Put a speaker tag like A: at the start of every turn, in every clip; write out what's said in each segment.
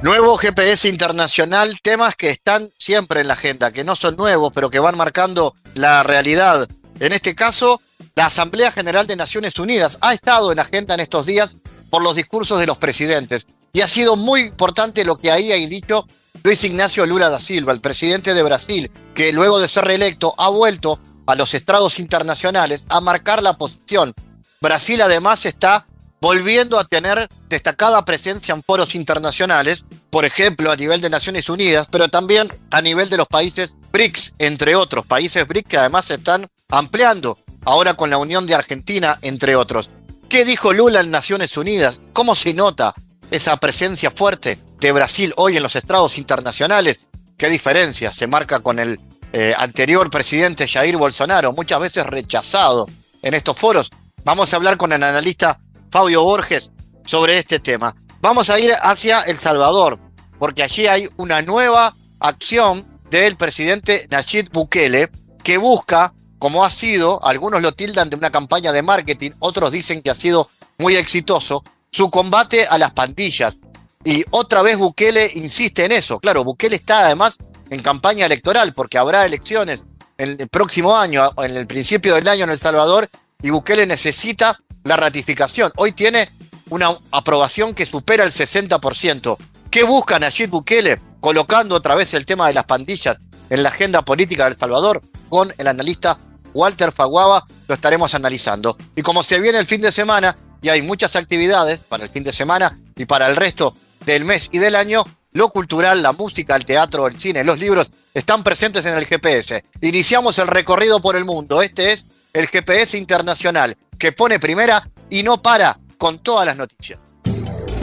A: Nuevo GPS internacional, temas que están siempre en la agenda, que no son nuevos, pero que van marcando la realidad. En este caso, la Asamblea General de Naciones Unidas ha estado en agenda en estos días por los discursos de los presidentes. Y ha sido muy importante lo que ahí ha dicho Luis Ignacio Lula da Silva, el presidente de Brasil, que luego de ser reelecto ha vuelto a los estrados internacionales a marcar la posición. Brasil además está volviendo a tener destacada presencia en foros internacionales, por ejemplo, a nivel de Naciones Unidas, pero también a nivel de los países BRICS, entre otros, países BRICS que además se están ampliando ahora con la unión de Argentina, entre otros. ¿Qué dijo Lula en Naciones Unidas? ¿Cómo se nota esa presencia fuerte de Brasil hoy en los estrados internacionales? ¿Qué diferencia se marca con el eh, anterior presidente Jair Bolsonaro, muchas veces rechazado en estos foros? Vamos a hablar con el analista Fabio Borges sobre este tema. Vamos a ir hacia El Salvador, porque allí hay una nueva acción del presidente Nayib Bukele que busca, como ha sido, algunos lo tildan de una campaña de marketing, otros dicen que ha sido muy exitoso, su combate a las pandillas. Y otra vez Bukele insiste en eso. Claro, Bukele está además en campaña electoral porque habrá elecciones en el próximo año, en el principio del año en El Salvador, y Bukele necesita la ratificación. Hoy tiene una aprobación que supera el 60%. ¿Qué busca Nayib Bukele? Colocando otra vez el tema de las pandillas en la agenda política de El Salvador con el analista Walter Faguaba, lo estaremos analizando. Y como se viene el fin de semana y hay muchas actividades para el fin de semana y para el resto del mes y del año, lo cultural, la música, el teatro, el cine, los libros están presentes en el GPS. Iniciamos el recorrido por el mundo. Este es el GPS internacional que pone primera y no para con todas las noticias.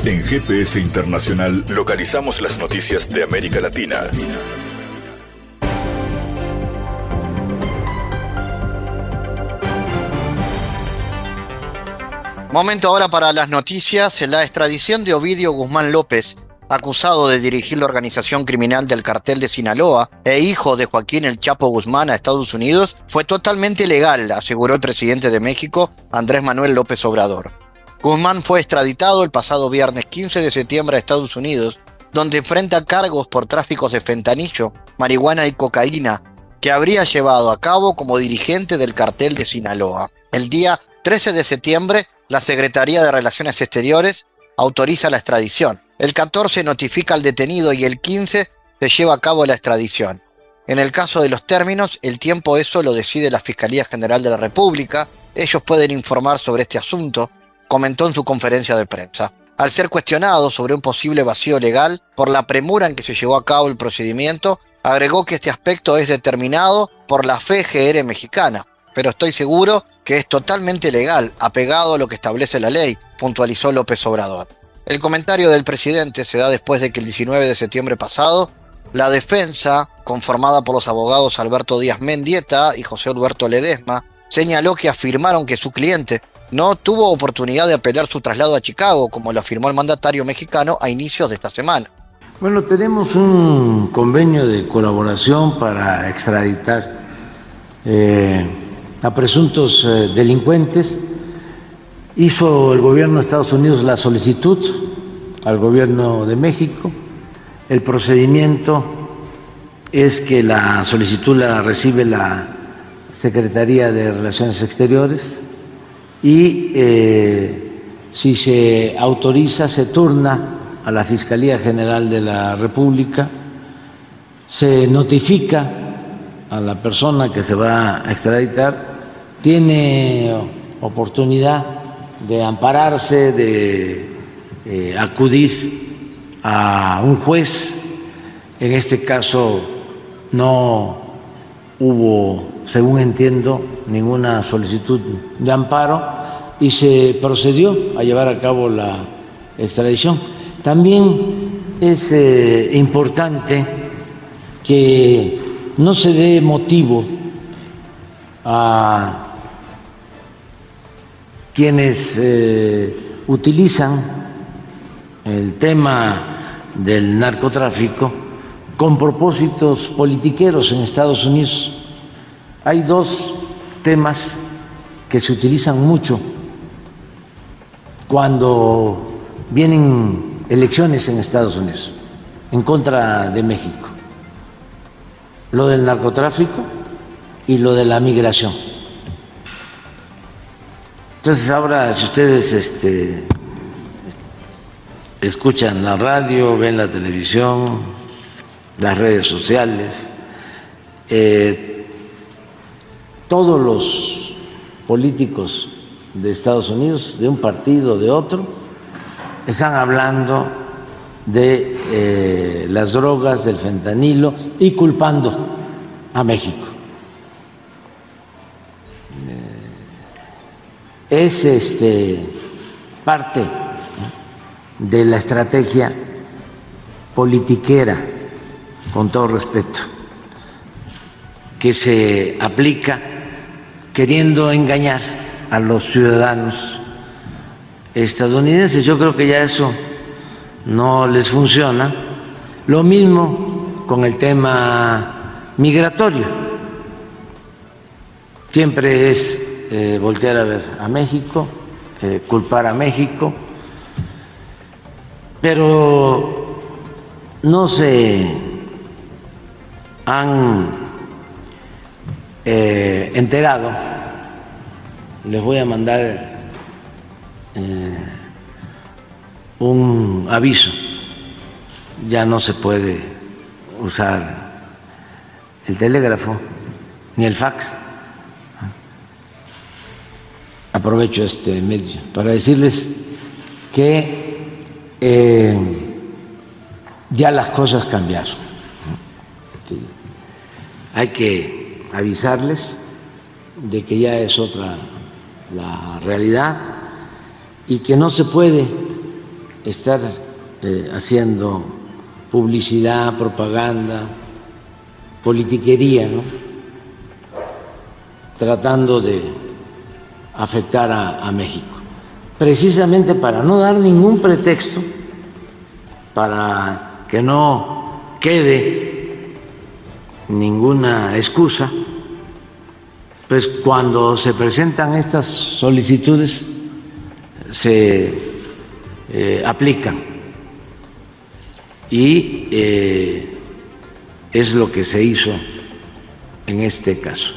B: En GPS Internacional localizamos las noticias de América Latina.
A: Momento ahora para las noticias. La extradición de Ovidio Guzmán López, acusado de dirigir la organización criminal del cartel de Sinaloa e hijo de Joaquín El Chapo Guzmán a Estados Unidos, fue totalmente legal, aseguró el presidente de México, Andrés Manuel López Obrador. Guzmán fue extraditado el pasado viernes 15 de septiembre a Estados Unidos, donde enfrenta cargos por tráficos de fentanillo, marihuana y cocaína, que habría llevado a cabo como dirigente del cartel de Sinaloa. El día 13 de septiembre, la Secretaría de Relaciones Exteriores autoriza la extradición. El 14 notifica al detenido y el 15 se lleva a cabo la extradición. En el caso de los términos, el tiempo eso lo decide la Fiscalía General de la República. Ellos pueden informar sobre este asunto, comentó en su conferencia de prensa. Al ser cuestionado sobre un posible vacío legal por la premura en que se llevó a cabo el procedimiento, agregó que este aspecto es determinado por la FGR mexicana, pero estoy seguro que es totalmente legal, apegado a lo que establece la ley, puntualizó López Obrador. El comentario del presidente se da después de que el 19 de septiembre pasado, la defensa, conformada por los abogados Alberto Díaz Mendieta y José Alberto Ledesma, señaló que afirmaron que su cliente no tuvo oportunidad de apelar su traslado a Chicago, como lo afirmó el mandatario mexicano a inicios de esta semana.
C: Bueno, tenemos un convenio de colaboración para extraditar eh, a presuntos eh, delincuentes Hizo el gobierno de Estados Unidos la solicitud al gobierno de México. El procedimiento es que la solicitud la recibe la Secretaría de Relaciones Exteriores y eh, si se autoriza se turna a la Fiscalía General de la República, se notifica a la persona que se va a extraditar, tiene oportunidad de ampararse, de eh, acudir a un juez. En este caso no hubo, según entiendo, ninguna solicitud de amparo y se procedió a llevar a cabo la extradición. También es eh, importante que no se dé motivo a quienes eh, utilizan el tema del narcotráfico con propósitos politiqueros en Estados Unidos. Hay dos temas que se utilizan mucho cuando vienen elecciones en Estados Unidos en contra de México. Lo del narcotráfico y lo de la migración. Entonces ahora si ustedes este, escuchan la radio, ven la televisión, las redes sociales, eh, todos los políticos de Estados Unidos, de un partido, de otro, están hablando de eh, las drogas, del fentanilo y culpando a México. Eh, es este, parte de la estrategia politiquera, con todo respeto, que se aplica queriendo engañar a los ciudadanos estadounidenses. Yo creo que ya eso no les funciona. Lo mismo con el tema migratorio. Siempre es eh, voltear a ver a México, eh, culpar a México, pero no se han eh, enterado. Les voy a mandar eh, un aviso. Ya no se puede usar el telégrafo ni el fax. Aprovecho este medio para decirles que eh, ya las cosas cambiaron. Hay que avisarles de que ya es otra la realidad y que no se puede estar eh, haciendo publicidad, propaganda, politiquería, tratando de afectar a México, precisamente para no dar ningún pretexto, para que no quede ninguna excusa, pues cuando se presentan estas solicitudes, se eh, aplican y eh, es lo que se hizo en este caso.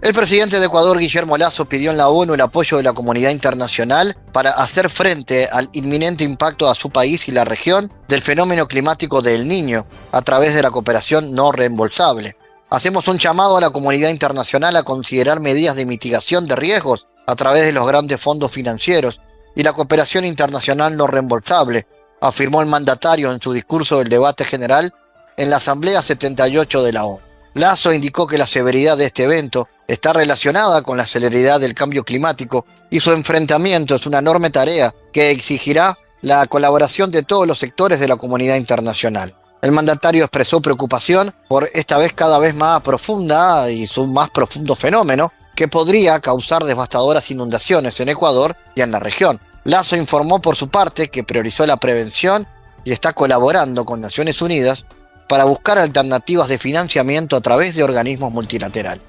A: El presidente de Ecuador, Guillermo Lazo, pidió en la ONU el apoyo de la comunidad internacional para hacer frente al inminente impacto a su país y la región del fenómeno climático del niño a través de la cooperación no reembolsable. Hacemos un llamado a la comunidad internacional a considerar medidas de mitigación de riesgos a través de los grandes fondos financieros y la cooperación internacional no reembolsable, afirmó el mandatario en su discurso del debate general en la Asamblea 78 de la ONU. Lazo indicó que la severidad de este evento está relacionada con la celeridad del cambio climático y su enfrentamiento es una enorme tarea que exigirá la colaboración de todos los sectores de la comunidad internacional. El mandatario expresó preocupación por esta vez cada vez más profunda y su más profundo fenómeno, que podría causar devastadoras inundaciones en Ecuador y en la región. Lazo informó por su parte que priorizó la prevención y está colaborando con Naciones Unidas para buscar alternativas de financiamiento a través de organismos multilaterales.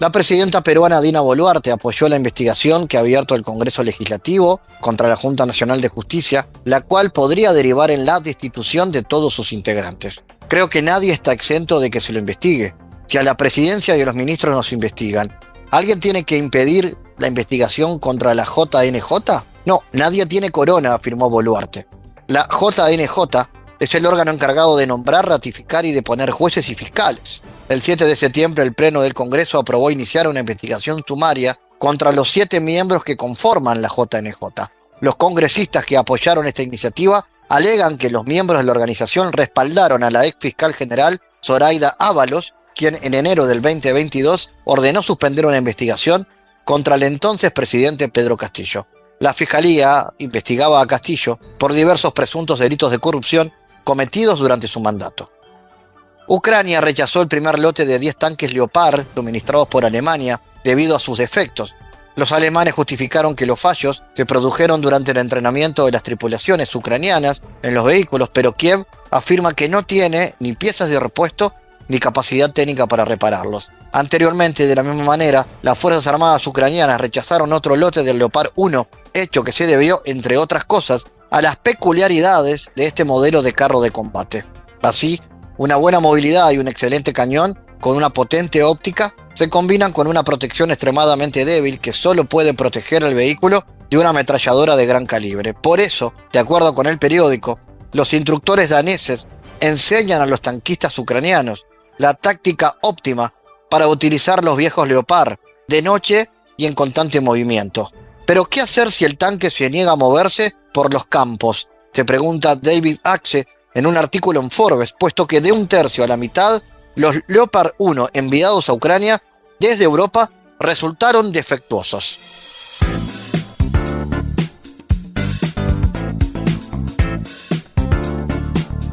A: La presidenta peruana Dina Boluarte apoyó la investigación que ha abierto el Congreso Legislativo contra la Junta Nacional de Justicia, la cual podría derivar en la destitución de todos sus integrantes. Creo que nadie está exento de que se lo investigue, si a la presidencia y a los ministros nos investigan, ¿alguien tiene que impedir la investigación contra la JNJ? No, nadie tiene corona, afirmó Boluarte. La JNJ es el órgano encargado de nombrar, ratificar y de poner jueces y fiscales. El 7 de septiembre el Pleno del Congreso aprobó iniciar una investigación sumaria contra los siete miembros que conforman la JNJ. Los congresistas que apoyaron esta iniciativa alegan que los miembros de la organización respaldaron a la ex fiscal general Zoraida Ábalos quien en enero del 2022 ordenó suspender una investigación contra el entonces presidente Pedro Castillo. la Fiscalía investigaba a Castillo por diversos presuntos delitos de corrupción cometidos durante su mandato. Ucrania rechazó el primer lote de 10 tanques Leopard suministrados por Alemania debido a sus defectos. Los alemanes justificaron que los fallos se produjeron durante el entrenamiento de las tripulaciones ucranianas en los vehículos, pero Kiev afirma que no tiene ni piezas de repuesto ni capacidad técnica para repararlos. Anteriormente, de la misma manera, las Fuerzas Armadas ucranianas rechazaron otro lote del Leopard 1, hecho que se debió, entre otras cosas, a las peculiaridades de este modelo de carro de combate. Así, una buena movilidad y un excelente cañón con una potente óptica se combinan con una protección extremadamente débil que solo puede proteger el vehículo de una ametralladora de gran calibre. Por eso, de acuerdo con el periódico, los instructores daneses enseñan a los tanquistas ucranianos la táctica óptima para utilizar los viejos Leopard de noche y en constante movimiento. Pero ¿qué hacer si el tanque se niega a moverse por los campos? Se pregunta David Axe en un artículo en Forbes, puesto que de un tercio a la mitad, los Leopard 1 enviados a Ucrania desde Europa resultaron defectuosos.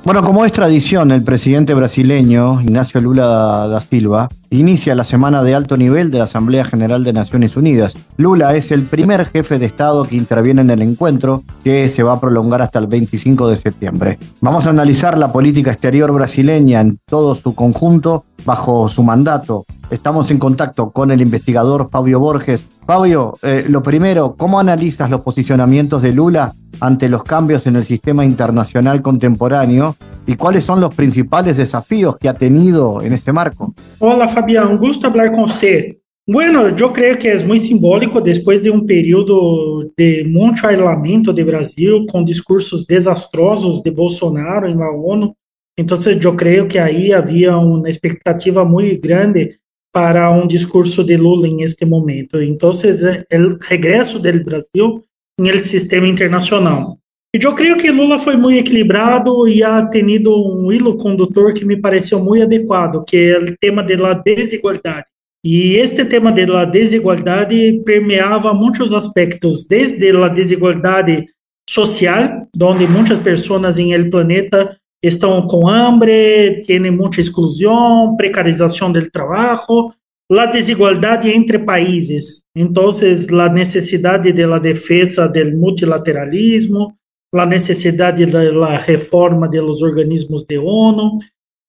D: Bueno, como es tradición, el presidente brasileño Ignacio Lula da Silva inicia la semana de alto nivel de la Asamblea General de Naciones Unidas. Lula es el primer jefe de Estado que interviene en el encuentro, que se va a prolongar hasta el 25 de septiembre. Vamos a analizar la política exterior brasileña en todo su conjunto bajo su mandato. Estamos en contacto con el investigador Fabio Borges. Fabio, eh, lo primero, ¿cómo analizas los posicionamientos de Lula ante los cambios en el sistema internacional contemporáneo y cuáles son los principales desafíos que ha tenido en este marco.
E: Hola Fabián, gusto hablar con usted. Bueno, yo creo que es muy simbólico después de un periodo de mucho aislamiento de Brasil con discursos desastrosos de Bolsonaro en la ONU. Entonces yo creo que ahí había una expectativa muy grande para un discurso de Lula en este momento. Entonces el regreso del Brasil el sistema internacional. E eu creio que Lula foi muito equilibrado e ha tenido um hilo condutor que me pareceu muito adequado, que é o tema da desigualdade. E este tema da desigualdade permeava muitos aspectos, desde a desigualdade social, onde muitas pessoas em el planeta estão com hambre, têm muita exclusão, precarização do trabalho, la desigualdade entre países. Então, a necessidade de la defesa del multilateralismo, la necessidade de la reforma de los organismos de ONU.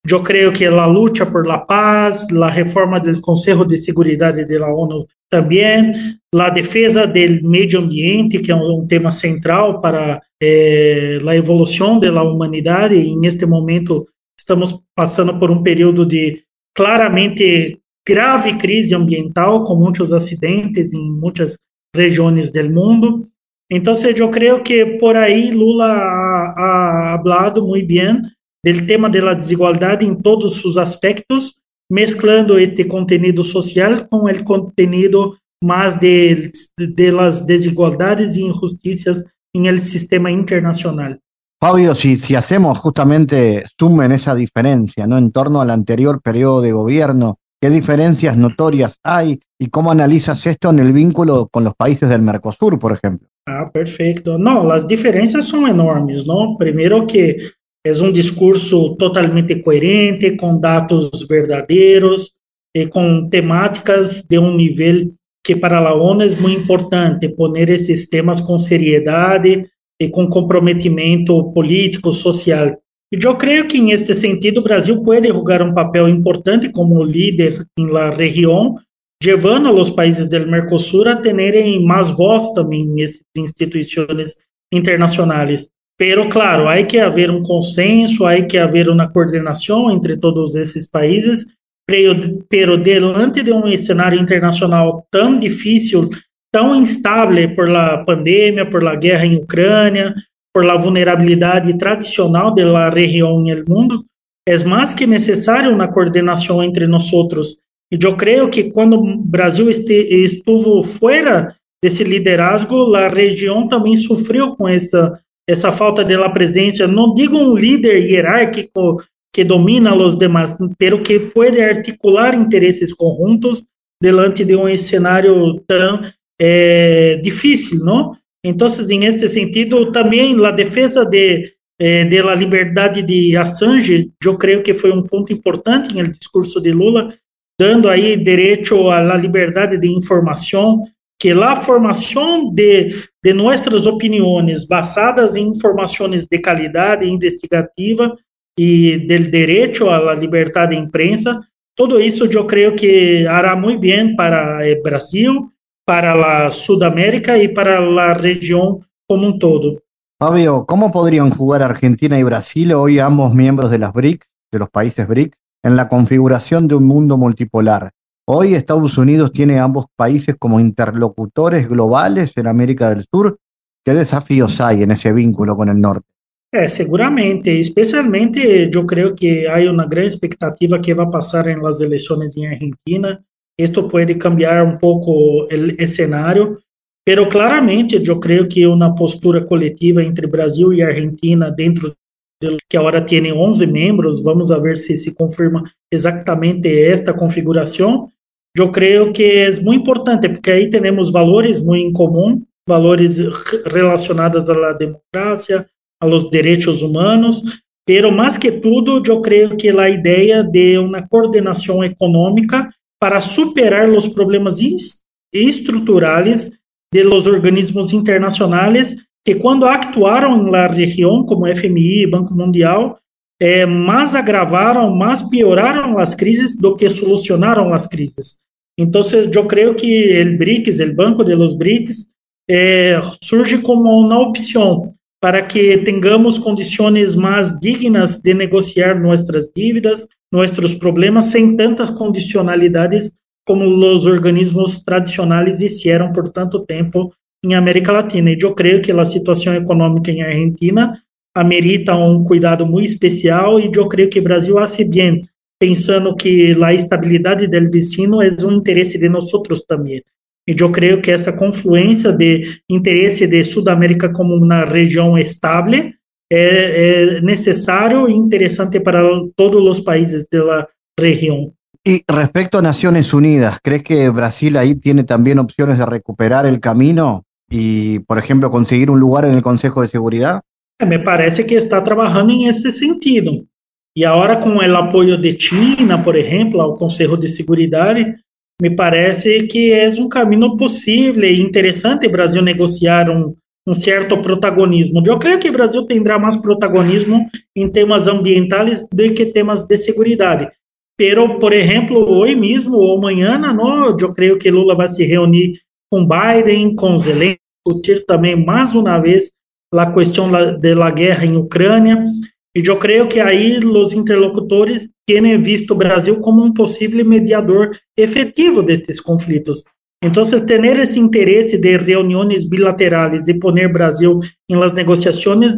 E: Eu creio que a luta por la paz, a reforma do Conselho de Seguridade de la ONU também, a defesa do meio ambiente, que é um, tema central para eh, a evolução da humanidade, e neste momento estamos passando por um período de claramente grave crise ambiental, com muitos acidentes em muitas regiões do mundo. Então, eu creio que por aí Lula ha, ha falado muito bem do tema da desigualdade em todos os aspectos, mesclando este conteúdo social com o conteúdo mais de, de las desigualdades e injusticias em el sistema internacional.
D: Fabio, si, si hacemos justamente zoom en esa diferencia, ¿no? En torno al anterior periodo de gobierno, ¿Qué diferencias notorias hay y cómo analizas esto en el vínculo con los países del Mercosur, por ejemplo?
E: Ah, perfeito. Não, as diferenças são enormes, não? Primeiro que é um discurso totalmente coerente, com dados verdadeiros, e com temáticas de um nível que para a ONU é muito importante, poner esses temas com seriedade e com comprometimento político, social. E eu creio que, em este sentido, o Brasil pode jogar um papel importante como líder na região, levando a los países do Mercosul a terem mais voz também nessas instituições internacionais. Pero, claro, há que haver um consenso, há que haver uma coordenação entre todos esses países, pero delante de um cenário internacional tão difícil, tão instável por la pandemia, por la guerra em Ucrânia, por la vulnerabilidade tradicional da região no mundo, é mais que necessário uma coordenação entre nós outros. E eu creio que quando o Brasil este, estuvo fora desse liderazgo, a região também sofreu com essa essa falta de la presença. Não digo um líder hierárquico que domina os demais, pero que pode articular interesses conjuntos delante de um cenário tão é, difícil, não? Entonces, en este sentido, también la defensa de, eh, de la libertad de Assange, yo creo que fue un punto importante el discurso de Lula, dando ahí derecho a la libertad de información, que la formación de, de nuestras opiniones basadas en informaciones de calidad investigativa y del derecho a la libertad de imprensa, todo eso yo creo que hará muy bien para Brasil, para Sudamérica y para la región como un todo.
D: Fabio, ¿cómo podrían jugar Argentina y Brasil, hoy ambos miembros de las BRICS, de los países BRICS, en la configuración de un mundo multipolar? Hoy Estados Unidos tiene ambos países como interlocutores globales en América del Sur. ¿Qué desafíos hay en ese vínculo con el norte?
E: É, seguramente, especialmente eu creio que há uma grande expectativa que vai passar em las eleições em Argentina. Isto pode cambiar um pouco o cenário, pero claramente eu creio que uma postura coletiva entre Brasil e Argentina dentro de, que agora tem 11 membros, vamos ver se se confirma exatamente esta configuração. Eu creio que é muito importante, porque aí temos valores muito em comum, valores relacionados à democracia, a los humanos, pero más que todo yo creo que la idea de una coordinación económica para superar los problemas estructurales de los organismos internacionales que cuando actuaron en la región, como FMI, Banco Mundial, eh, más agravaron, más pioraron las crisis do que solucionaron las crisis. Entonces, yo creo que el BRICS, el Banco de los BRICS, eh, surge como una opción para que tenhamos condições mais dignas de negociar nossas dívidas, nossos problemas, sem tantas condicionalidades como os organismos tradicionais hicieron por tanto tempo em América Latina. E eu creio que a situação econômica em Argentina amerita um cuidado muito especial e eu creio que o Brasil hace bem, pensando que a estabilidade do vecino é um interesse de nós também. E eu creio que essa confluência de interesse de Sudamérica como uma região estável é, é necessário e interessante para todos os países da região.
D: Y respecto a Naciones Unidas, ¿crees que Brasil ahí tiene también opciones de recuperar el camino y, por ejemplo, conseguir un lugar en el Consejo de Seguridad?
E: Me parece que está trabajando en ese sentido. Y ahora con el apoyo de China, por ejemplo, al Consejo de Seguridad, me parece que é um caminho possível e interessante o Brasil negociar um certo protagonismo. Eu creio que o Brasil terá mais protagonismo em temas ambientais do que temas de segurança. Pero, por exemplo, hoje mesmo ou amanhã, não, eu creio que Lula vai se reunir com Biden, com Zelensky, discutir também mais uma vez a questão da guerra em Ucrânia. E eu creio que aí os interlocutores têm visto o Brasil como um possível mediador efetivo destes conflitos. Então, ter esse interesse de reuniões bilaterais e poner Brasil em las negociações,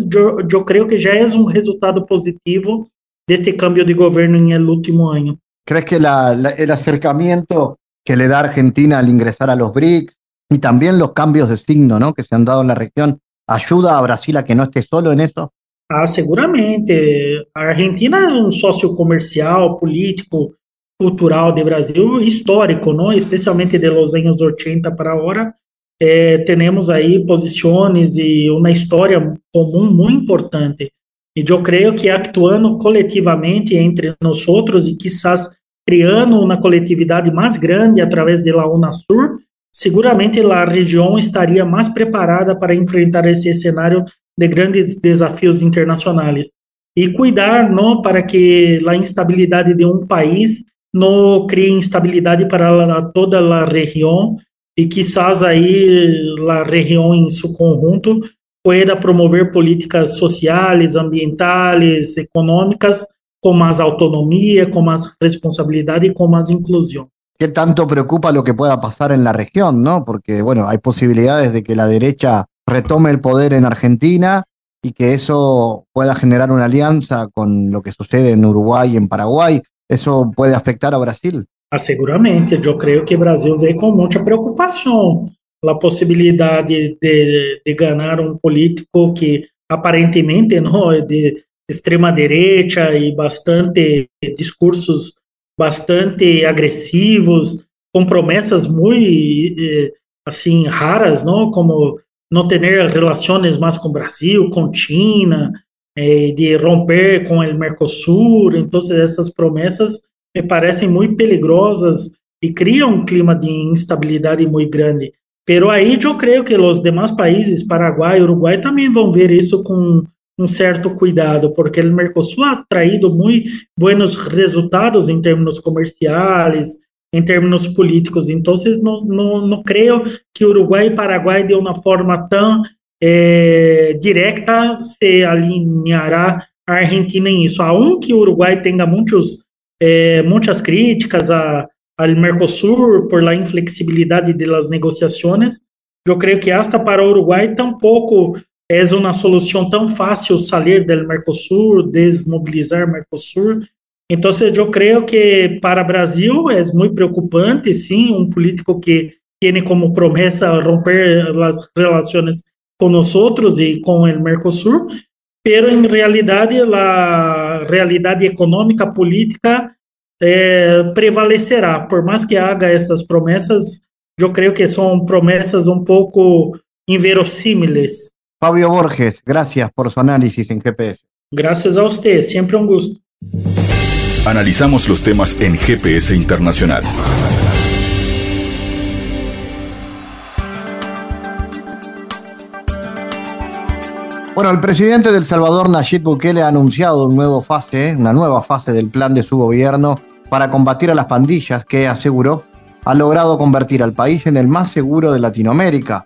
E: eu, creio que já é um resultado positivo deste cambio de governo em el último ano.
D: ¿Crees que la, la, el acercamiento que le da Argentina al ingresar a los BRICS y también los cambios de signo ¿no? que se han dado en la región ayuda a Brasil a que no esté solo en eso?
E: Ah, seguramente. A Argentina é um sócio comercial, político, cultural do Brasil histórico, não? especialmente de los anos 80 para agora. É, temos aí posições e uma história comum muito importante. E eu creio que actuando coletivamente entre nós outros e quizás criando uma coletividade mais grande através da UNASUR, seguramente a região estaria mais preparada para enfrentar esse cenário de grandes desafios internacionais e cuidar não para que a instabilidade de um país não crie instabilidade para toda a região e quizás aí a região em seu conjunto pueda promover políticas sociais, ambientais, econômicas com mais autonomia, com mais responsabilidade e com mais inclusão.
D: ¿Qué tanto preocupa lo que pueda pasar en la región, no? Porque, bueno, hay posibilidades de que la derecha retome el poder en Argentina y que eso pueda generar una alianza con lo que sucede en Uruguay y en Paraguay. ¿Eso puede afectar a Brasil?
E: Ah, seguramente, eu creio que Brasil vê com muita preocupação a possibilidade de, de ganhar um político que aparentemente não é de extrema direita e bastante discursos bastante agressivos, com promessas muito eh, assim raras, não como no tener relaciones más con Brasil, con China, eh, de romper con el Mercosur. Entonces, esas promesas me parecen muy peligrosas y crean un clima de instabilidad muy grande. Pero aí eu creio que os demais países, Paraguai e Uruguai, também vão ver isso com um certo cuidado, porque o Mercosul ha traído muito buenos resultados em termos comerciais, em termos políticos. Então, não, não, não creio que Uruguai e Paraguai, de uma forma tão é, direta, se alinhará a Argentina em isso. Aunque o Uruguai tenha muitos, é, muitas críticas a al Mercosur por la inflexibilidad de las negociaciones. Yo creo que hasta para Uruguay tampoco es una solución tan fácil salir del Mercosur, desmovilizar Mercosur. Entonces yo creo que para Brasil es muy preocupante, sí, un político que tiene como promesa romper las relaciones con nosotros y con el Mercosur, pero en realidad la realidad económica, política é, prevalecerá. Por mais que haga essas promessas, eu creio que são promessas um pouco inverossímiles.
D: Fabio Borges, gracias por su análisis en GPS.
E: Gracias a usted, siempre un gusto.
B: Analizamos los temas en GPS Internacional.
D: Bueno, el presidente del Salvador, Nayib Bukele, ha anunciado un nuevo fase, una nueva fase del plan de su gobierno para combatir a las pandillas que, aseguró, ha logrado convertir al país en el más seguro de Latinoamérica.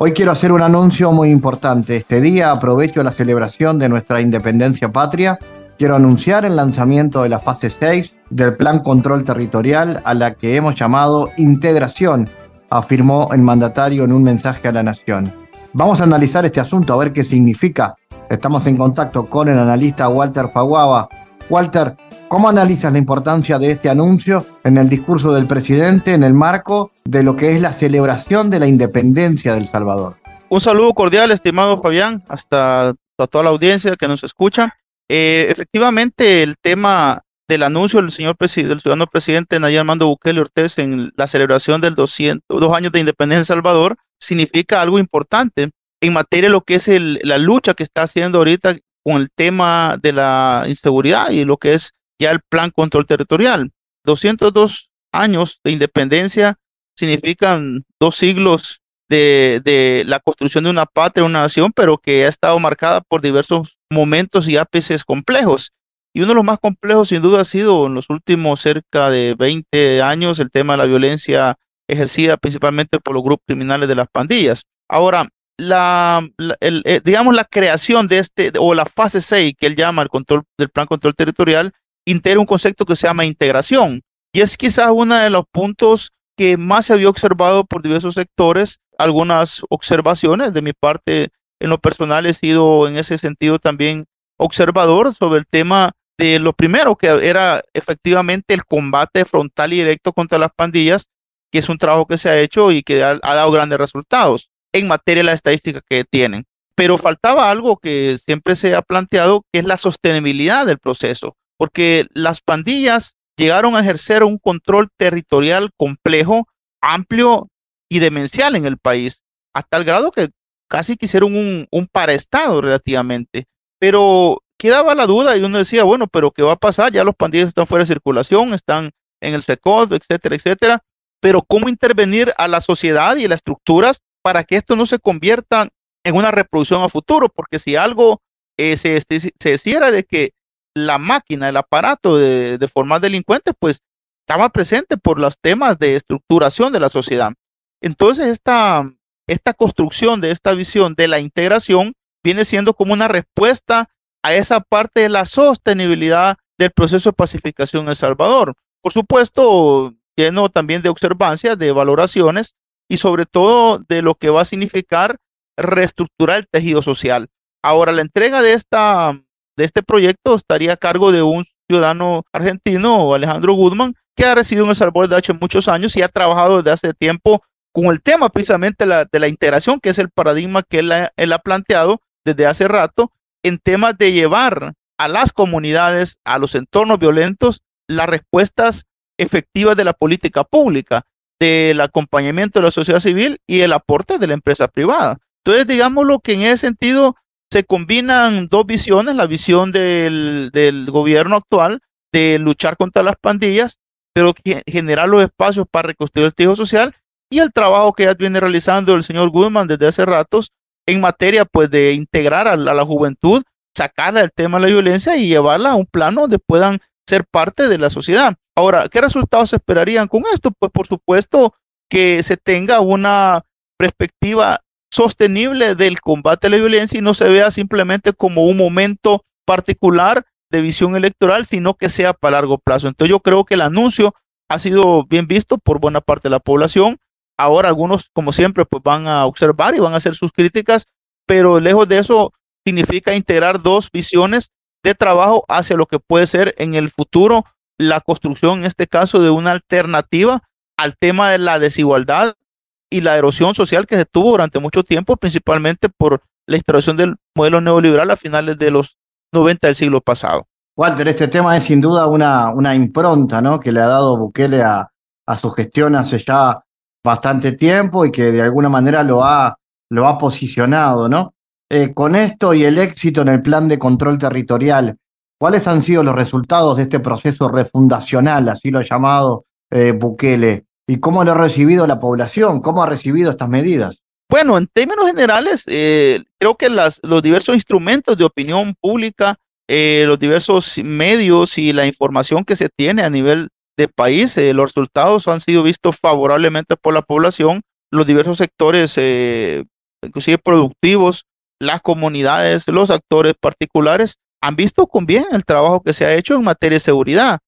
D: Hoy quiero hacer un anuncio muy importante. Este día aprovecho la celebración de nuestra independencia patria. Quiero anunciar el lanzamiento de la fase 6 del Plan Control Territorial a la que hemos llamado integración, afirmó el mandatario en un mensaje a la nación. Vamos a analizar este asunto, a ver qué significa. Estamos en contacto con el analista Walter Faguaba. Walter, ¿cómo analizas la importancia de este anuncio en el discurso del presidente en el marco de lo que es la celebración de la independencia del Salvador?
F: Un saludo cordial, estimado Fabián, hasta a toda la audiencia que nos escucha. Eh, efectivamente, el tema del anuncio del señor presidente, del ciudadano presidente Nayib Armando Bukele Ortiz en la celebración del 200, dos años de independencia de Salvador significa algo importante en materia de lo que es la lucha que está haciendo ahorita con el tema de la inseguridad y lo que es ya el plan control territorial. 202 años de independencia significan dos siglos de, de, la construcción de una patria, una nación, pero que ha estado marcada por diversos momentos y ápices complejos. Y uno de los más complejos, sin duda, ha sido en los últimos cerca de 20 años el tema de la violencia ejercida principalmente por los grupos criminales de las pandillas. Ahora, la, eh, digamos, la creación de este, o la fase 6, que él llama el control del plan control territorial, integra un concepto que se llama integración. Y es quizás uno de los puntos que más se había observado por diversos sectores. Algunas observaciones de mi parte, en lo personal, he sido en ese sentido también observador sobre el tema de lo primero que era efectivamente el combate frontal y directo contra las pandillas que es un trabajo que se ha hecho y que ha, dado grandes resultados en materia de la estadística que tienen. Pero faltaba algo que siempre se ha planteado, que es la sostenibilidad del proceso, porque las pandillas llegaron a ejercer un control territorial complejo, amplio y demencial en el país, a tal grado que casi quisieron un, paraestado relativamente. Pero quedaba la duda y uno decía, bueno, pero ¿qué va a pasar? Ya los pandillas están fuera de circulación, están en el SECOD, etcétera, etcétera pero cómo intervenir a la sociedad y las estructuras para que esto no se convierta en una reproducción a futuro, porque si algo eh, se, se decía de que la máquina, el aparato de, de formar delincuentes, pues estaba presente por los temas de estructuración de la sociedad. Entonces, esta, esta construcción de esta visión de la integración viene siendo como una respuesta a esa parte de la sostenibilidad del proceso de pacificación en El Salvador. Por supuesto, lleno también de observancias, de valoraciones y sobre todo de lo que va a significar reestructurar el tejido social. Ahora, la entrega de, esta, de este proyecto estaría a cargo de un ciudadano argentino, Alejandro Guzmán, que ha residido en El Salvador de hace muchos años y ha trabajado desde hace tiempo con el tema precisamente de la integración, que es el paradigma que él él ha planteado desde hace rato, en temas de llevar a las comunidades, a los entornos violentos, las respuestas efectiva de la política pública, del acompañamiento de la sociedad civil y el aporte de la empresa privada. Entonces, digámoslo que en ese sentido se combinan dos visiones, la visión del, del gobierno actual de luchar contra las pandillas, pero generar los espacios para reconstruir el tejido social y el trabajo que ya viene realizando el señor Goodman desde hace ratos en materia pues de integrar a la, juventud, sacarla del tema de la violencia y llevarla a un plano donde puedan ser parte de la sociedad. Ahora, ¿qué resultados se esperarían con esto? Pues por supuesto que se tenga una perspectiva sostenible del combate a la violencia y no se vea simplemente como un momento particular de visión electoral, sino que sea para largo plazo. Entonces yo creo que el anuncio ha sido bien visto por buena parte de la población. Ahora algunos, como siempre, pues van a observar y van a hacer sus críticas, pero lejos de eso significa integrar dos visiones de trabajo hacia lo que puede ser en el futuro la construcción, en este caso, de una alternativa al tema de la desigualdad y la erosión social que se tuvo durante mucho tiempo, principalmente por la instalación del modelo neoliberal a finales de los 90 del siglo pasado.
D: Walter, este tema es sin duda una, una impronta ¿no? que le ha dado Bukele a, a su gestión hace ya bastante tiempo y que de alguna manera lo ha, lo ha posicionado. ¿no? Eh, con esto y el éxito en el plan de control territorial, ¿cuáles han sido los resultados de este proceso refundacional, así lo ha llamado eh, Bukele? ¿Y cómo lo ha recibido la población? ¿Cómo ha recibido estas medidas?
F: Bueno, en términos generales, eh, creo que las, los diversos instrumentos de opinión pública, eh, los diversos medios y la información que se tiene a nivel de país, eh, los resultados han sido vistos favorablemente por la población, los diversos sectores, inclusive productivos, las comunidades, los actores particulares, han visto con bien el trabajo que se ha hecho en materia de seguridad.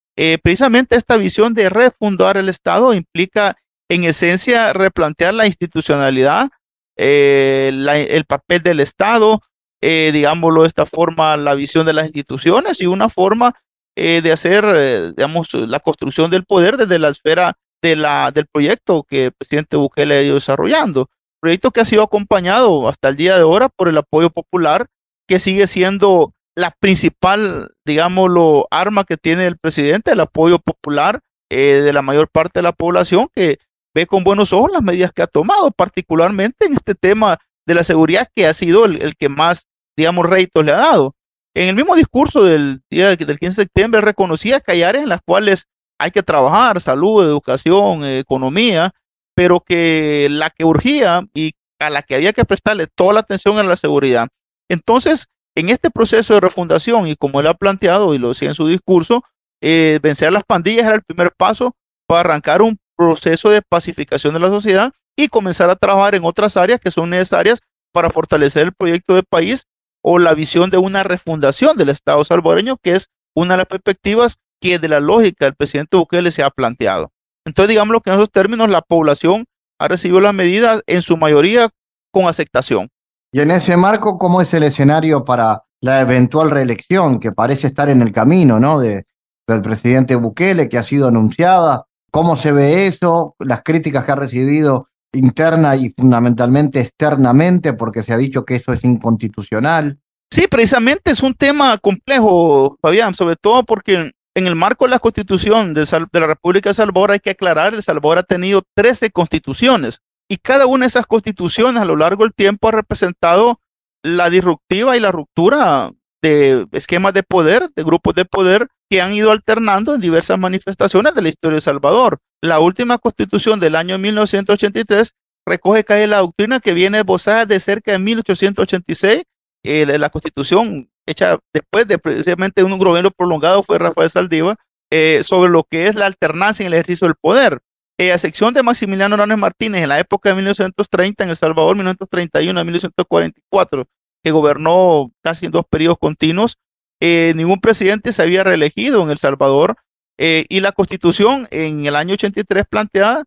F: Precisamente esta visión de refundar el Estado implica en esencia replantear la institucionalidad, eh, el papel del Estado, eh, digámoslo de esta forma, la visión de las instituciones y una forma eh, de hacer, digamos, la construcción del poder desde la esfera del proyecto que el presidente Bukele ha ido desarrollando. Proyecto que ha sido acompañado hasta el día de ahora por el apoyo popular, que sigue siendo la principal, digámoslo, arma que tiene el presidente, el apoyo popular de la mayor parte de la población, que ve con buenos ojos las medidas que ha tomado, particularmente en este tema de la seguridad que ha sido el, que más, digamos, réditos le ha dado. En el mismo discurso del día del 15 de septiembre reconocía que hay áreas en las cuales hay que trabajar, salud, educación, economía, pero que la que urgía y a la que había que prestarle toda la atención era la seguridad. Entonces, en este proceso de refundación, y como él ha planteado y lo decía en su discurso, eh, vencer a las pandillas era el primer paso para arrancar un proceso de pacificación de la sociedad y comenzar a trabajar en otras áreas que son necesarias para fortalecer el proyecto de país o la visión de una refundación del Estado salvadoreño, que es una de las perspectivas que de la lógica del presidente Bukele se ha planteado. Entonces, digamos que en esos términos la población ha recibido las medidas en su mayoría con aceptación.
D: Y en ese marco, ¿cómo es el escenario para la eventual reelección que parece estar en el camino ¿no? de, del presidente Bukele, que ha sido anunciada? ¿Cómo se ve eso? Las críticas que ha recibido interna y fundamentalmente externamente, porque se ha dicho que eso es inconstitucional.
F: Sí, precisamente es un tema complejo, Fabián, sobre todo porque en el marco de la constitución de, la República de Salvador hay que aclarar, El Salvador ha tenido 13 constituciones y cada una de esas constituciones a lo largo del tiempo ha representado la disruptiva y la ruptura de esquemas de poder, de grupos de poder que han ido alternando en diversas manifestaciones de la historia de Salvador. La última constitución del año 1983 recoge que hay la doctrina que viene esbozada de cerca de 1886. Eh, la constitución hecha después de precisamente un gobierno prolongado fue Rafael Saldívar, eh, sobre lo que es la alternancia en el ejercicio del poder. Eh, a sección de Maximiliano Hernández Martínez en la época de 1930 en El Salvador, 1931 a 1944, que gobernó casi en dos periodos continuos, eh, ningún presidente se había reelegido en El Salvador eh, y la constitución en el año 83 planteada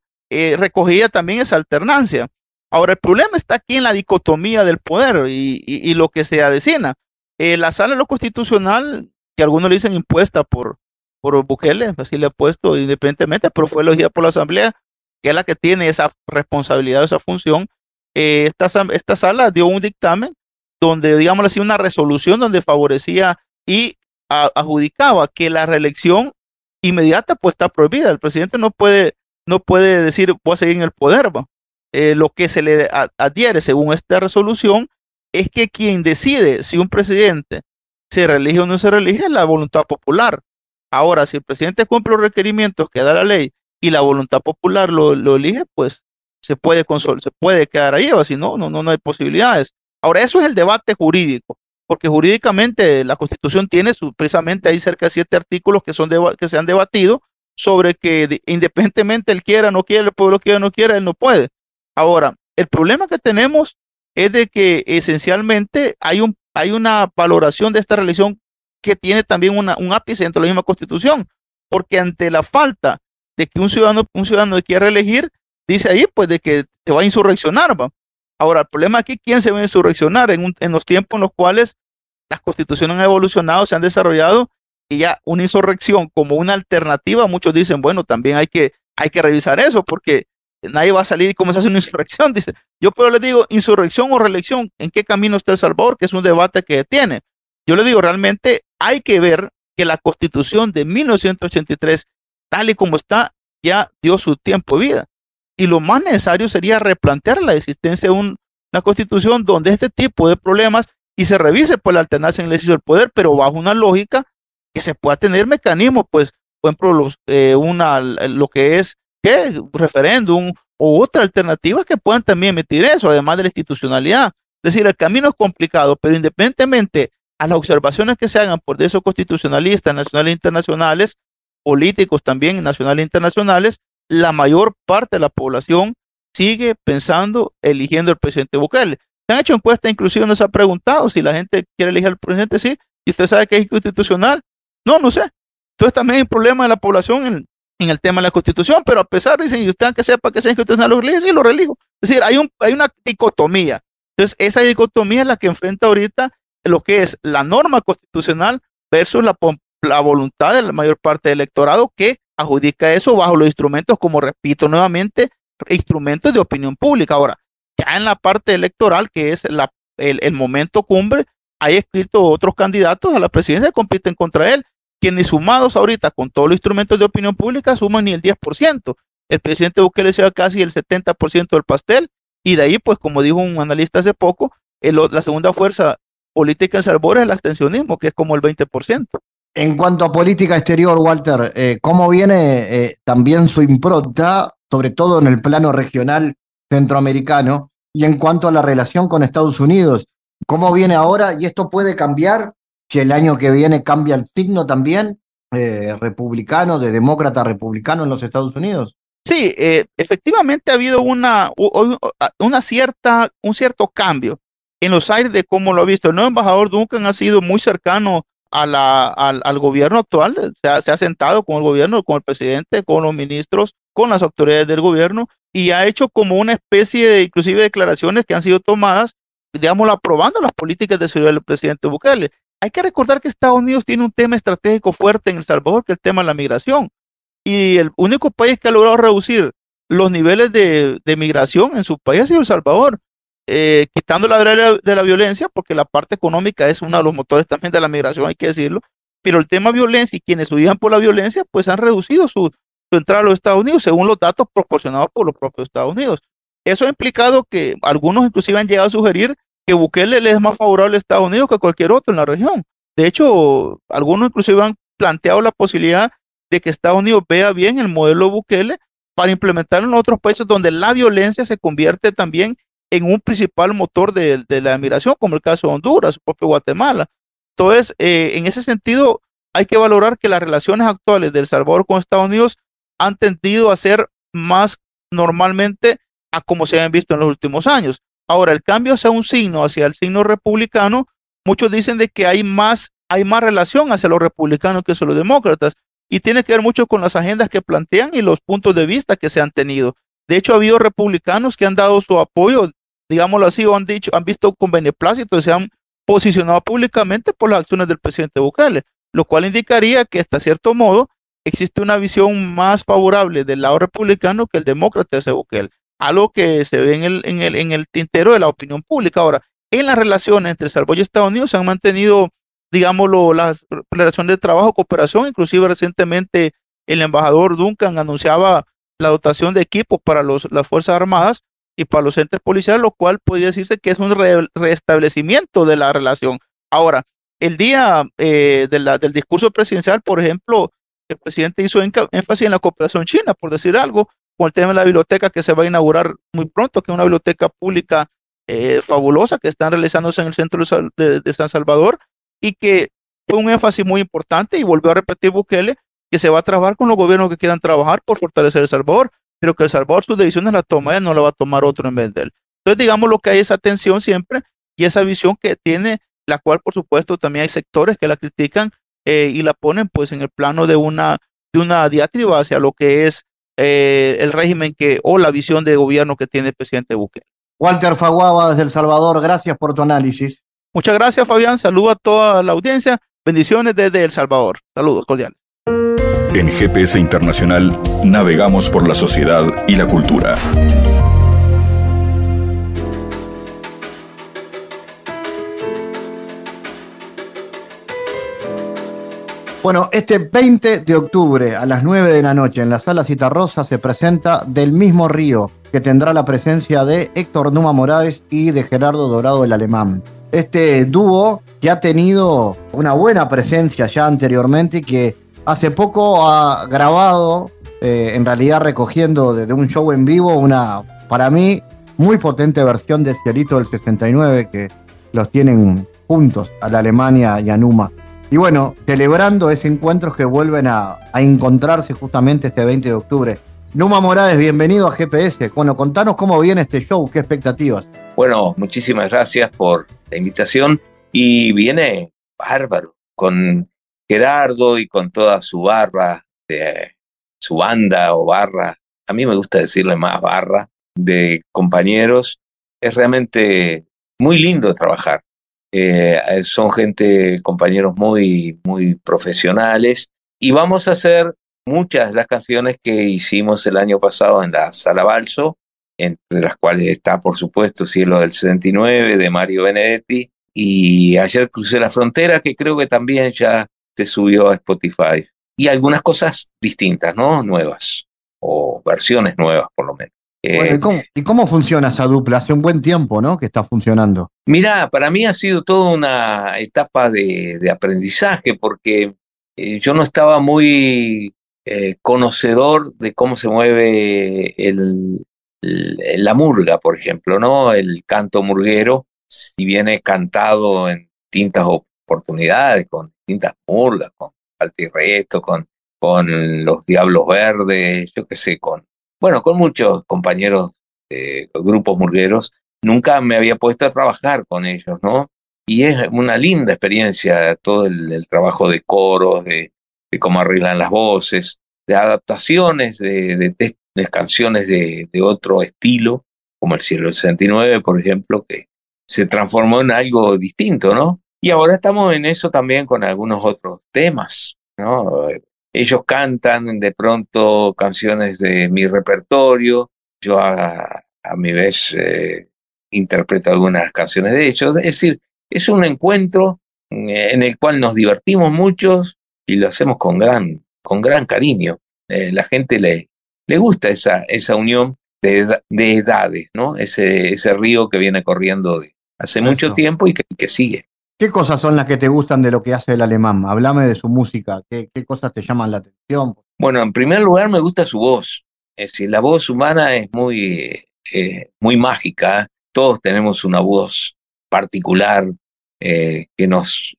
F: recogía también esa alternancia. Ahora, el problema está aquí en la dicotomía del poder y, lo que se avecina. la sala de lo constitucional, que algunos le dicen impuesta por, por Bukele, así le ha puesto independientemente, pero fue elegida por la Asamblea, que es la que tiene esa responsabilidad, esa función. esta, esta sala dio un dictamen donde, digamos así, una resolución donde favorecía y adjudicaba que la reelección inmediata pues está prohibida. El presidente no puede, no puede decir voy a seguir en el poder. eh, lo que se le adhiere según esta resolución es que quien decide si un presidente se reelige o no se reelige es la voluntad popular. Ahora, si el presidente cumple los requerimientos que da la ley y la voluntad popular lo, elige, pues se puede, se puede quedar ahí, o si no, no, no hay posibilidades. Ahora, eso es el debate jurídico, porque jurídicamente la Constitución tiene precisamente ahí cerca de siete artículos que, son que se han debatido sobre que independientemente él quiera, no quiera, el pueblo quiera, no quiera, él no puede. Ahora, el problema que tenemos es de que esencialmente hay, un, hay una valoración de esta religión que tiene también una, un ápice dentro de la misma constitución, porque ante la falta de que un ciudadano, un ciudadano quiera elegir, dice ahí pues de que se va a insurreccionar. ¿va? Ahora, el problema aquí, ¿quién se va a insurreccionar en, en los tiempos en los cuales las constituciones han evolucionado, se han desarrollado y ya una insurrección como una alternativa, muchos dicen, bueno, también hay que, hay que revisar eso porque nadie va a salir y comenzar a hacer una insurrección. Dice, yo pero le digo, insurrección o reelección, ¿en qué camino está El Salvador? Que es un debate que tiene. Yo le digo, realmente hay que ver que la constitución de 1983, tal y como está, ya dio su tiempo de vida. Y lo más necesario sería replantear la existencia de una constitución donde este tipo de problemas y se revise por la alternancia en el ejercicio del poder, pero bajo una lógica que se pueda tener mecanismos, pues, por ejemplo, eh, una, lo que es ¿qué? referéndum o otra alternativa que puedan también emitir eso, además de la institucionalidad. Es decir, el camino es complicado, pero independientemente a las observaciones que se hagan por esos constitucionalistas nacionales e internacionales, políticos también nacionales e internacionales, la mayor parte de la población sigue pensando eligiendo al presidente Bukele. Se han hecho encuestas, inclusive nos ha preguntado si la gente quiere elegir al presidente, sí, y usted sabe que es inconstitucional. No, no sé. Entonces también hay un problema de la población en, el tema de la constitución, pero a pesar, dicen, y usted que sepa que sea inconstitucional, lo elige, sí, lo relijo. Es decir, hay, un, hay una dicotomía. Entonces, esa dicotomía es la que enfrenta ahorita lo que es la norma constitucional versus la, la voluntad de la mayor parte del electorado que adjudica eso bajo los instrumentos, como repito nuevamente, instrumentos de opinión pública. Ahora, ya en la parte electoral, que es la, el, el momento cumbre, hay escrito otros candidatos a la presidencia que compiten contra él quienes sumados ahorita con todos los instrumentos de opinión pública suman ni el 10%. El presidente Bukele se va casi el 70% del pastel y de ahí, pues como dijo un analista hace poco, la segunda fuerza política en Salvador es el abstencionismo, que es como el 20%.
D: En cuanto a política exterior, Walter, eh, ¿cómo viene eh, también su impronta, sobre todo en el plano regional centroamericano, y en cuanto a la relación con Estados Unidos? ¿Cómo viene ahora? ¿Y esto puede cambiar si el año que viene cambia el signo también eh, republicano, de demócrata republicano en los Estados Unidos.
F: Sí, efectivamente ha habido una, una cierta, un cierto cambio en los aires de cómo lo ha visto. El nuevo embajador Duncan ha sido muy cercano a la, al, gobierno actual, se ha, se ha, sentado con el gobierno, con el presidente, con los ministros, con las autoridades del gobierno y ha hecho como una especie de, inclusive, declaraciones que han sido tomadas, digamos, aprobando las políticas de seguridad del presidente Bukele. Hay que recordar que Estados Unidos tiene un tema estratégico fuerte en El Salvador, que es el tema de la migración. Y el único país que ha logrado reducir los niveles de, migración en su país ha sido El Salvador, eh, quitando la barrera de la violencia, porque la parte económica es uno de los motores también de la migración, hay que decirlo. Pero el tema violencia y quienes huían por la violencia, pues han reducido su, su entrada a los Estados Unidos según los datos proporcionados por los propios Estados Unidos. Eso ha implicado que algunos inclusive han llegado a sugerir que Bukele le es más favorable a Estados Unidos que a cualquier otro en la región. De hecho, algunos inclusive han planteado la posibilidad de que Estados Unidos vea bien el modelo Bukele para implementarlo en otros países donde la violencia se convierte también en un principal motor de, la migración, como el caso de Honduras, propio Guatemala. Entonces, eh, en ese sentido, hay que valorar que las relaciones actuales del Salvador con Estados Unidos han tendido a ser más normalmente a como se han visto en los últimos años. Ahora, el cambio hacia un signo, hacia el signo republicano, muchos dicen de que hay más, hay más relación hacia los republicanos que hacia los demócratas y tiene que ver mucho con las agendas que plantean y los puntos de vista que se han tenido. De hecho, ha habido republicanos que han dado su apoyo, digámoslo así, o han dicho, han visto con beneplácito, se han posicionado públicamente por las acciones del presidente Bukele, lo cual indicaría que hasta cierto modo existe una visión más favorable del lado republicano que el demócrata de Bukele algo que se ve en el, en el, en el tintero de la opinión pública. Ahora, en las relaciones entre Salvador y Estados Unidos se han mantenido, digámoslo, las relaciones de trabajo, cooperación, inclusive recientemente el embajador Duncan anunciaba la dotación de equipos para los, las Fuerzas Armadas, y para los entes policiales, lo cual podría decirse que es un restablecimiento de la relación. Ahora, el día eh, del discurso presidencial, por ejemplo, el presidente hizo énfasis en la cooperación china, por decir algo, con el tema de la biblioteca que se va a inaugurar muy pronto, que es una biblioteca pública eh, fabulosa que están realizándose en el centro de, San Salvador y que fue un énfasis muy importante y volvió a repetir Bukele que se va a trabajar con los gobiernos que quieran trabajar por fortalecer El Salvador, pero que El Salvador sus decisiones la toma él, no la va a tomar otro en vez de él. Entonces, digamos lo que hay esa tensión siempre y esa visión que tiene, la cual por supuesto también hay sectores que la critican eh, y la ponen pues en el plano de una, de una diatriba hacia lo que es eh, el régimen que o la visión de gobierno que tiene el presidente Bukele.
A: Walter Faguaba desde El Salvador, gracias por tu análisis.
F: Muchas gracias, Fabián. Saludo a toda la audiencia. Bendiciones desde El Salvador. Saludos cordiales.
B: En GPS Internacional navegamos por la sociedad y la cultura.
A: Bueno, este 20 de octubre a las 9 de la noche en la sala Citarrosa se presenta Del mismo río, que tendrá la presencia de Héctor Numa Morales y de Gerardo Dorado el Alemán. Este dúo que ha tenido una buena presencia ya anteriormente y que hace poco ha grabado, eh, en realidad recogiendo de, un show en vivo, una, para mí, muy potente versión de Cielito del 69 que los tienen juntos a la Alemania y a Numa. Y bueno, celebrando ese encuentro que vuelven a, a encontrarse justamente este 20 de octubre Numa Morales, bienvenido a GPS. Bueno, contanos cómo viene este show, qué expectativas.
G: Bueno, muchísimas gracias por la invitación y viene bárbaro con Gerardo y con toda su barra, de, su banda o barra, a mí me gusta decirle más barra, de compañeros. Es realmente muy lindo trabajar. Eh, son gente, compañeros muy, muy profesionales y vamos a hacer muchas de las canciones que hicimos el año pasado en la Sala Balso, entre las cuales está, por supuesto, Cielo del 69 de Mario Benedetti, y ayer crucé la frontera, que creo que también ya se subió a Spotify. Y algunas cosas distintas, ¿no? Nuevas, o versiones nuevas, por lo menos.
A: Eh, ¿y, cómo, funciona esa dupla? Hace un buen tiempo, ¿no? Que está funcionando.
G: Mira, para mí ha sido toda una etapa de, aprendizaje, porque eh, yo no estaba muy eh, conocedor de cómo se mueve el, la murga, por ejemplo, ¿no? El canto murguero, si viene cantado en distintas oportunidades, con distintas murgas, con Altirreto, con, con los Diablos Verdes, yo qué sé, con, bueno, con muchos compañeros de grupos murgueros, nunca me había puesto a trabajar con ellos, ¿no? Y es una linda experiencia todo el trabajo de coros, de, de cómo arreglan las voces, de adaptaciones de, de, canciones de, de, otro estilo, como El Cielo del 69, por ejemplo, que se transformó en algo distinto, ¿no? Y ahora estamos en eso también con algunos otros temas, ¿no? Ellos cantan de pronto canciones de mi repertorio, yo a, a mi vez eh, interpreto algunas canciones de ellos, es decir, es un encuentro en el cual nos divertimos muchos y lo hacemos con gran, con gran cariño. Eh, la gente le, le gusta esa, esa unión de, de edades, ¿no? Ese, ese río que viene corriendo de hace mucho tiempo y que, que, sigue.
A: ¿Qué cosas son las que te gustan de lo que hace el alemán? Háblame de su música. ¿Qué, cosas te llaman la atención?
G: Bueno, en primer lugar me gusta su voz. Es decir, la voz humana es muy, eh, muy mágica. Todos tenemos una voz particular eh, que nos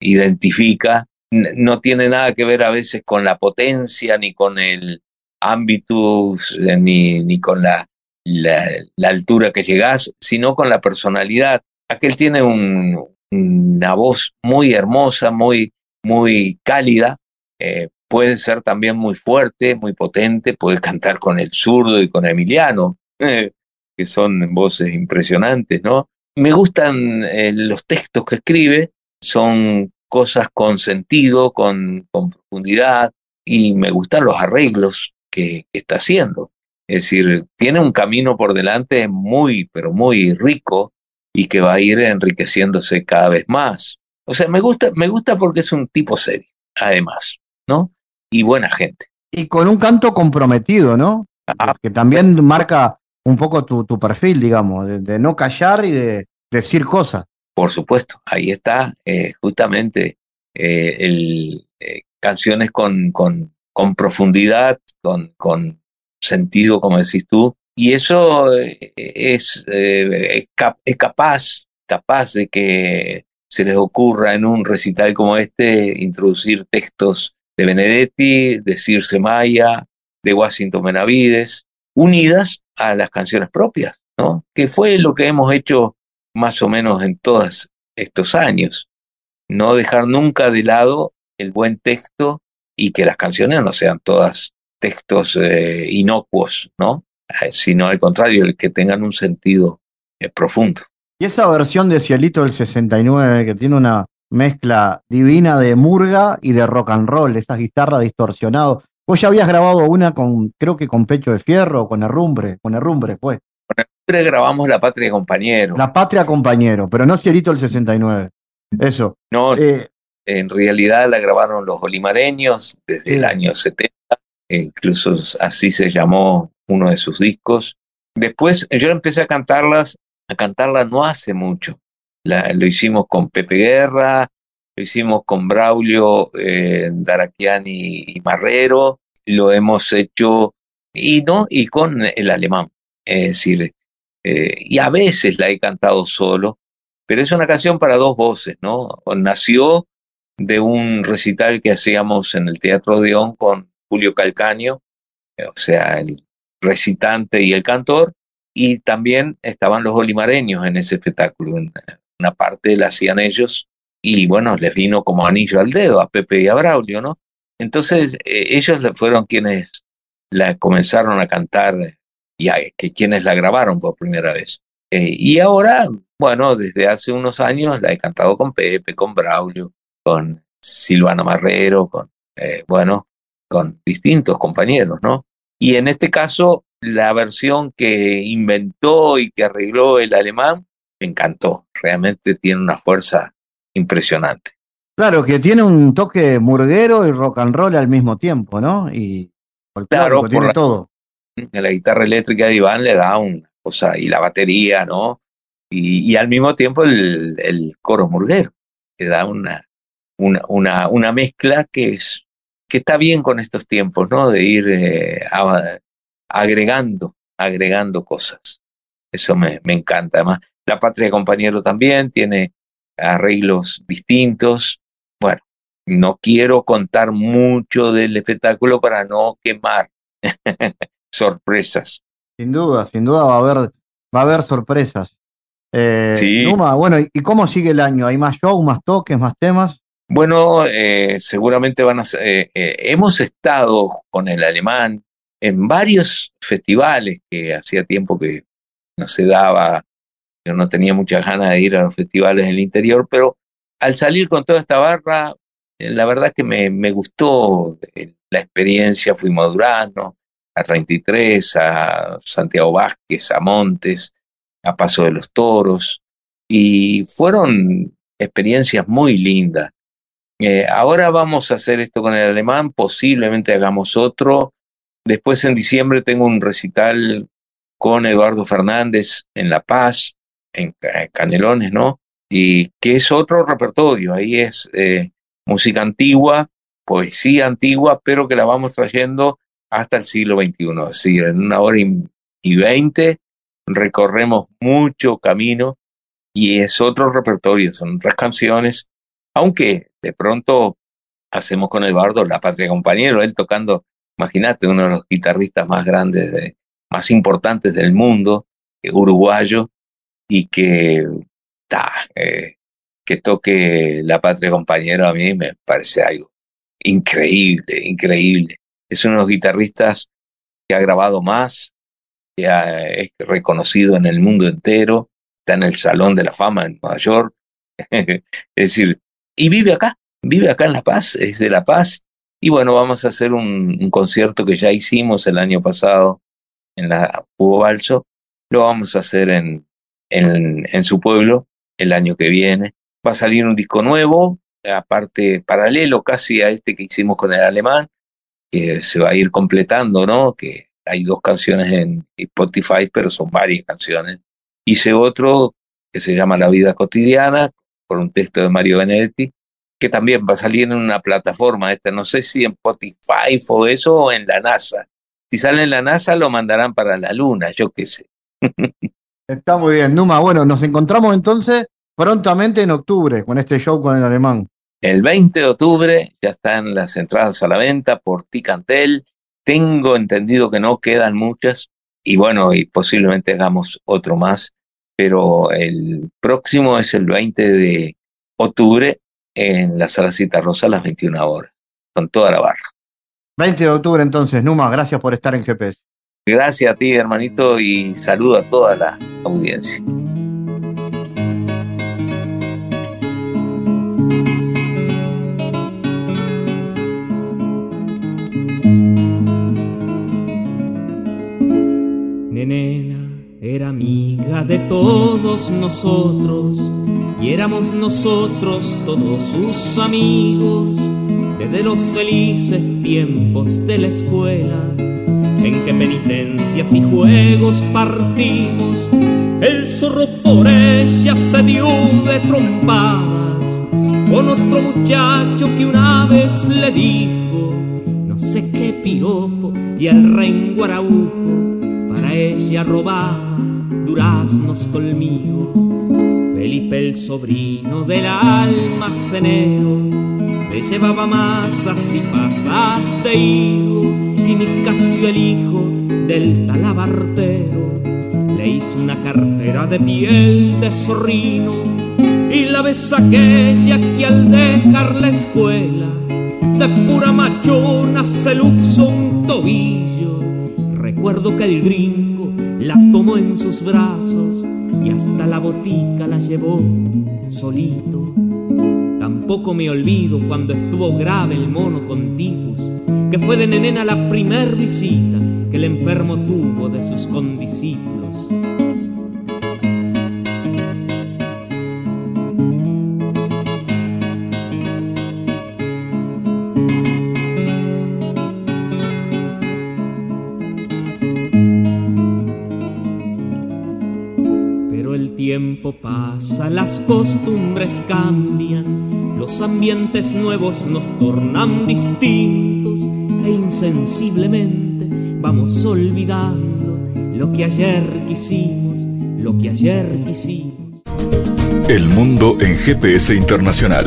G: identifica no tiene nada que ver a veces con la potencia, ni con el ámbito, eh, ni, ni con la, la, altura que llegás, sino con la personalidad. Aquel tiene una voz muy hermosa, muy, muy cálida, eh, puede ser también muy fuerte, muy potente, puede cantar con el zurdo y con Emiliano, que son voces impresionantes, ¿no? Me gustan eh, los textos que escribe, son cosas con sentido, con, profundidad, y me gustan los arreglos que, está haciendo. Es decir, tiene un camino por delante muy, pero muy rico y que va a ir enriqueciéndose cada vez más. O sea, me gusta, me gusta porque es un tipo serio, además, ¿no? Y buena gente.
A: Y con un canto comprometido, ¿no? Ah, que también marca
D: un poco tu, perfil, digamos, de, no callar y de decir cosas.
G: Por supuesto, ahí está eh, justamente eh, el, eh, canciones con, con, con profundidad, con, con, sentido, como decís tú, y eso es, es, capaz, capaz de que se les ocurra en un recital como este introducir textos de Benedetti, de Circe Maya, de Washington Benavides, unidas a las canciones propias, ¿no? Que fue lo que hemos hecho más o menos en todos estos años. No dejar nunca de lado el buen texto y que las canciones no sean todas textos eh, inocuos, ¿no? Eh, sino al contrario, el que tengan un sentido eh, profundo.
D: Y esa versión de Cielito del 69 que tiene una mezcla divina de murga y de rock and roll, esas guitarras distorsionadas. Vos ya habías grabado una con, creo que con Pecho de Fierro, con Herrumbre, con Herrumbre, pues.
G: Con Herrumbre grabamos La Patria Compañero.
D: La Patria Compañero, pero no Cielito del 69. Eso.
G: No, eh, en realidad la grabaron los olimareños desde el año 70, e incluso así se llamó uno de sus discos. Después yo empecé a cantarlas, a cantarlas no hace mucho. lo hicimos con Pepe Guerra, lo hicimos con Braulio, eh, y Marrero, lo hemos hecho y no y con el alemán. Es decir, eh, y a veces la he cantado solo, pero es una canción para dos voces, ¿no? Nació de un recital que hacíamos en el Teatro Odeón con Julio Calcaño, o sea, el recitante y el cantor, y también estaban los olimareños en ese espectáculo. Una parte la hacían ellos y bueno, les vino como anillo al dedo a Pepe y a Braulio, ¿no? Entonces eh, ellos fueron quienes la comenzaron a cantar y que quienes la grabaron por primera vez. Eh, y ahora, bueno, desde hace unos años la he cantado con Pepe, con Braulio, con Silvano Marrero, con, eh, bueno, con distintos compañeros, ¿no? Y en este caso, la versión que inventó y que arregló el alemán me encantó. Realmente tiene una fuerza impresionante.
D: Claro, que tiene un toque murguero y rock and roll al mismo tiempo, ¿no? Y
G: claro, tiene todo. La guitarra eléctrica de Iván le da una cosa, y la batería, ¿no? Y, al mismo tiempo el, el, coro murguero, le da una, una, una, una, mezcla que, es, que está bien con estos tiempos, ¿no? De ir eh, agregando, agregando cosas. Eso me, me encanta. Además, La Patria de Compañero también tiene arreglos distintos. Bueno, no quiero contar mucho del espectáculo para no quemar sorpresas.
D: Sin duda, sin duda va a haber, va a haber sorpresas. Eh, sí. Numa, bueno, ¿y cómo sigue el año? ¿Hay más shows, más toques, más temas?
G: Bueno, eh, seguramente van a ser, eh, hemos estado con el alemán en varios festivales que hacía tiempo que no se daba yo no tenía muchas ganas de ir a los festivales en el interior, pero al salir con toda esta barra, eh, la verdad es que me, me gustó eh, la experiencia, fui madurando a 33, a Santiago Vázquez, a Montes, a Paso de los Toros, y fueron experiencias muy lindas. Eh, ahora vamos a hacer esto con el alemán, posiblemente hagamos otro. Después en diciembre tengo un recital con Eduardo Fernández en La Paz en Canelones, ¿no? Y que es otro repertorio, ahí es eh, música antigua, poesía antigua, pero que la vamos trayendo hasta el siglo XXI. Es decir, en una hora y veinte recorremos mucho camino y es otro repertorio, son otras canciones, aunque de pronto hacemos con Eduardo La Patria Compañero, él tocando, imagínate, uno de los guitarristas más grandes, de, más importantes del mundo, eh, uruguayo, y que, eh, que toque La Patria Compañero a mí me parece algo increíble, increíble. Es uno de los guitarristas que ha grabado más, que es reconocido en el mundo entero, está en el Salón de la Fama en Nueva York. es decir, y vive acá, vive acá en La Paz, es de La Paz. Y bueno, vamos a hacer un, concierto que ya hicimos el año pasado en la Hugo Balso. Lo vamos a hacer en, en, su pueblo el año que viene. Va a salir un disco nuevo, aparte paralelo casi a este que hicimos con el alemán, que se va a ir completando, ¿no? Que hay dos canciones en Spotify, pero son varias canciones. Hice otro que se llama La vida cotidiana, por un texto de Mario Benedetti, que también va a salir en una plataforma, esta, no sé si en Spotify o eso o en la NASA. Si sale en la NASA lo mandarán para la Luna, yo qué sé.
D: Está muy bien, Numa. Bueno, nos encontramos entonces prontamente en octubre con este show con el alemán.
G: El 20 de octubre ya están las entradas a la venta por Ticantel. Tengo entendido que no quedan muchas y bueno, y posiblemente hagamos otro más, pero el próximo es el 20 de octubre en la Sala Cita Rosa a las 21 horas, con toda la barra.
D: 20 de octubre entonces, Numa, gracias por estar en GPS.
G: Gracias a ti, hermanito, y saludo a toda la audiencia.
H: De todos nosotros y éramos nosotros todos sus amigos desde los felices tiempos de la escuela en que penitencias y juegos partimos. El zorro por ella se dio de trompadas con otro muchacho que una vez le dijo no sé qué piropo y el rengo araujo para ella robaba duraznos conmigo. Felipe el sobrino del almacenero le llevaba masas y pasas de higo y Nicasio el hijo del talabartero le hizo una cartera de piel de zorrino y la vez aquella que al dejar la escuela de pura machona se luxó un tobillo recuerdo que el gringo la tomó en sus brazos y hasta la botica la llevó solito Tampoco me olvido cuando estuvo grave el mono con tifus, que fue de nenena la primer visita que el enfermo tuvo de sus condiscípulos. Tiempo pasa, las costumbres cambian, los ambientes nuevos nos tornan distintos e insensiblemente vamos olvidando lo que ayer quisimos, lo que ayer quisimos.
B: El mundo en GPS internacional.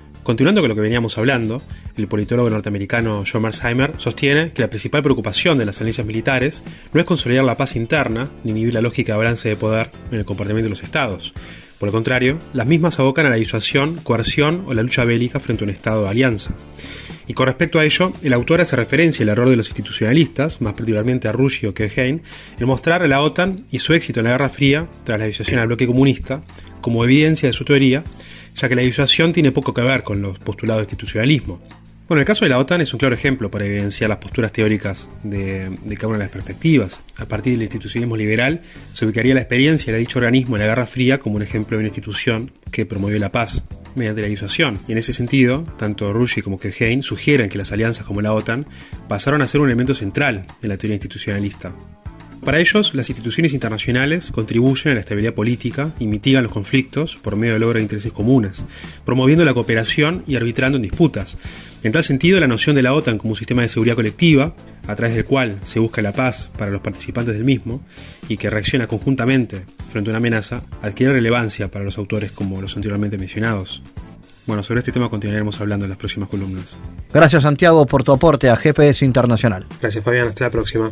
I: Continuando con lo que veníamos hablando, el politólogo norteamericano John Marsheimer sostiene que la principal preocupación de las alianzas militares no es consolidar la paz interna ni inhibir la lógica de balance de poder en el comportamiento de los estados. Por el contrario, las mismas abocan a la disuasión, coerción o la lucha bélica frente a un estado de alianza. Y con respecto a ello, el autor hace referencia al error de los institucionalistas, más particularmente a Ruggio que Hein, en mostrar a la OTAN y su éxito en la Guerra Fría, tras la disuasión al bloque comunista, como evidencia de su teoría, ya que la disuasión tiene poco que ver con los postulados de institucionalismo. Bueno, el caso de la OTAN es un claro ejemplo para evidenciar las posturas teóricas de, de, cada una de las perspectivas. A partir del institucionalismo liberal, se ubicaría la experiencia de dicho organismo en la Guerra Fría como un ejemplo de una institución que promovió la paz mediante la disuasión. Y en ese sentido, tanto Rushy como Kehein sugieren que las alianzas como la OTAN pasaron a ser un elemento central en la teoría institucionalista. Para ellos, las instituciones internacionales contribuyen a la estabilidad política y mitigan los conflictos por medio del logro de intereses comunes, promoviendo la cooperación y arbitrando en disputas. En tal sentido, la noción de la OTAN como un sistema de seguridad colectiva, a través del cual se busca la paz para los participantes del mismo y que reacciona conjuntamente frente a una amenaza, adquiere relevancia para los autores como los anteriormente mencionados. Bueno, sobre este tema continuaremos hablando en las próximas columnas.
D: Gracias Santiago por tu aporte a GPS Internacional.
I: Gracias Fabián, hasta la próxima.